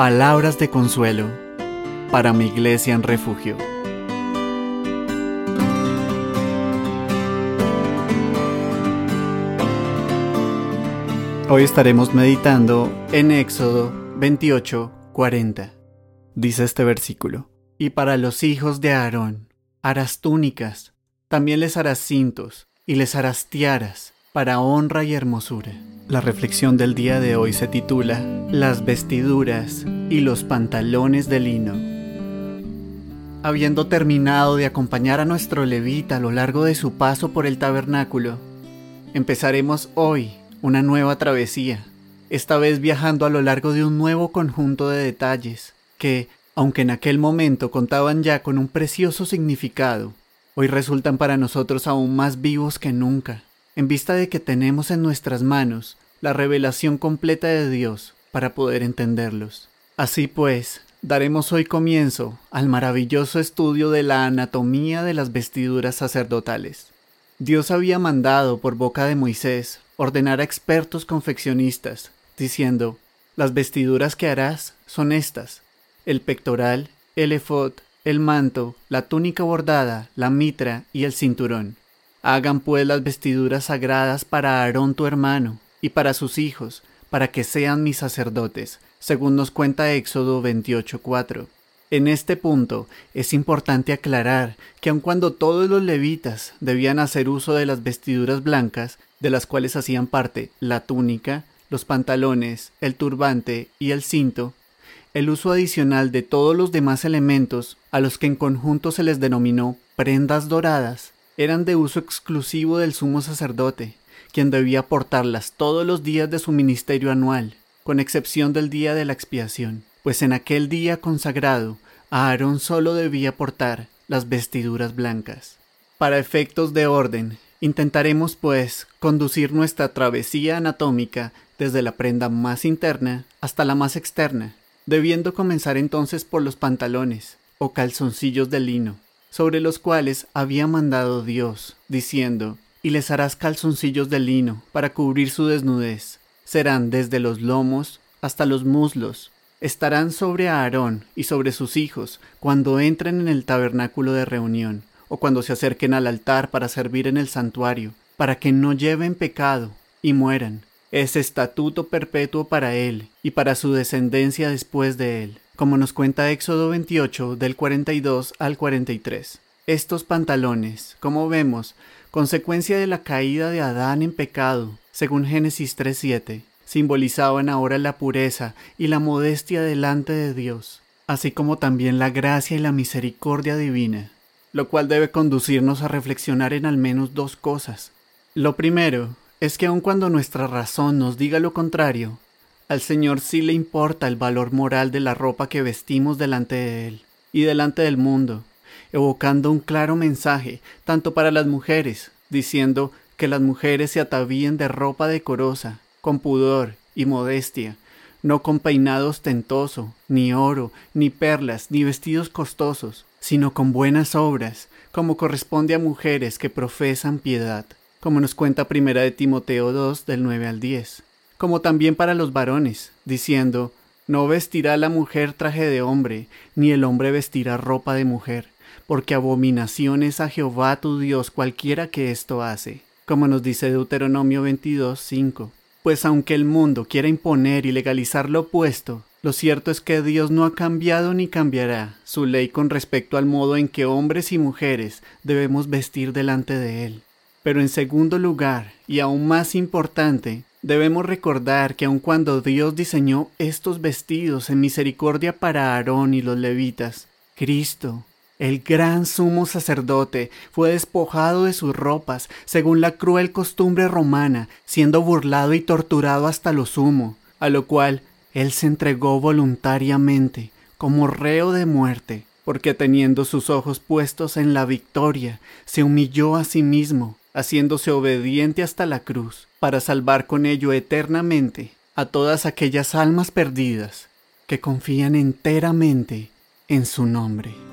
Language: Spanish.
Palabras de consuelo para mi iglesia en refugio. Hoy estaremos meditando en Éxodo 28, 40. Dice este versículo, y para los hijos de Aarón harás túnicas, también les harás cintos y les harás tiaras para honra y hermosura. La reflexión del día de hoy se titula Las vestiduras y los pantalones de lino. Habiendo terminado de acompañar a nuestro levita a lo largo de su paso por el tabernáculo, empezaremos hoy una nueva travesía, esta vez viajando a lo largo de un nuevo conjunto de detalles que, aunque en aquel momento contaban ya con un precioso significado, hoy resultan para nosotros aún más vivos que nunca en vista de que tenemos en nuestras manos la revelación completa de Dios para poder entenderlos. Así pues, daremos hoy comienzo al maravilloso estudio de la anatomía de las vestiduras sacerdotales. Dios había mandado por boca de Moisés ordenar a expertos confeccionistas, diciendo, las vestiduras que harás son estas, el pectoral, el efod, el manto, la túnica bordada, la mitra y el cinturón. Hagan pues las vestiduras sagradas para Aarón tu hermano y para sus hijos, para que sean mis sacerdotes, según nos cuenta Éxodo 28.4. En este punto es importante aclarar que aun cuando todos los levitas debían hacer uso de las vestiduras blancas, de las cuales hacían parte la túnica, los pantalones, el turbante y el cinto, el uso adicional de todos los demás elementos, a los que en conjunto se les denominó prendas doradas, eran de uso exclusivo del sumo sacerdote, quien debía portarlas todos los días de su ministerio anual, con excepción del día de la expiación, pues en aquel día consagrado Aarón solo debía portar las vestiduras blancas. Para efectos de orden, intentaremos pues conducir nuestra travesía anatómica desde la prenda más interna hasta la más externa, debiendo comenzar entonces por los pantalones o calzoncillos de lino, sobre los cuales había mandado Dios, diciendo, y les harás calzoncillos de lino para cubrir su desnudez. Serán desde los lomos hasta los muslos. Estarán sobre Aarón y sobre sus hijos cuando entren en el tabernáculo de reunión, o cuando se acerquen al altar para servir en el santuario, para que no lleven pecado y mueran. Es estatuto perpetuo para él y para su descendencia después de él como nos cuenta Éxodo 28 del 42 al 43. Estos pantalones, como vemos, consecuencia de la caída de Adán en pecado, según Génesis 3.7, simbolizaban ahora la pureza y la modestia delante de Dios, así como también la gracia y la misericordia divina, lo cual debe conducirnos a reflexionar en al menos dos cosas. Lo primero es que aun cuando nuestra razón nos diga lo contrario, al Señor sí le importa el valor moral de la ropa que vestimos delante de Él y delante del mundo, evocando un claro mensaje tanto para las mujeres, diciendo que las mujeres se atavíen de ropa decorosa, con pudor y modestia, no con peinado ostentoso, ni oro, ni perlas, ni vestidos costosos, sino con buenas obras, como corresponde a mujeres que profesan piedad, como nos cuenta Primera de Timoteo 2 del 9 al 10 como también para los varones, diciendo, No vestirá la mujer traje de hombre, ni el hombre vestirá ropa de mujer, porque abominación es a Jehová tu Dios cualquiera que esto hace, como nos dice Deuteronomio 22, 5. Pues aunque el mundo quiera imponer y legalizar lo opuesto, lo cierto es que Dios no ha cambiado ni cambiará su ley con respecto al modo en que hombres y mujeres debemos vestir delante de Él. Pero en segundo lugar, y aún más importante, Debemos recordar que aun cuando Dios diseñó estos vestidos en misericordia para Aarón y los levitas, Cristo, el gran sumo sacerdote, fue despojado de sus ropas, según la cruel costumbre romana, siendo burlado y torturado hasta lo sumo, a lo cual él se entregó voluntariamente, como reo de muerte, porque teniendo sus ojos puestos en la victoria, se humilló a sí mismo, haciéndose obediente hasta la cruz, para salvar con ello eternamente a todas aquellas almas perdidas que confían enteramente en su nombre.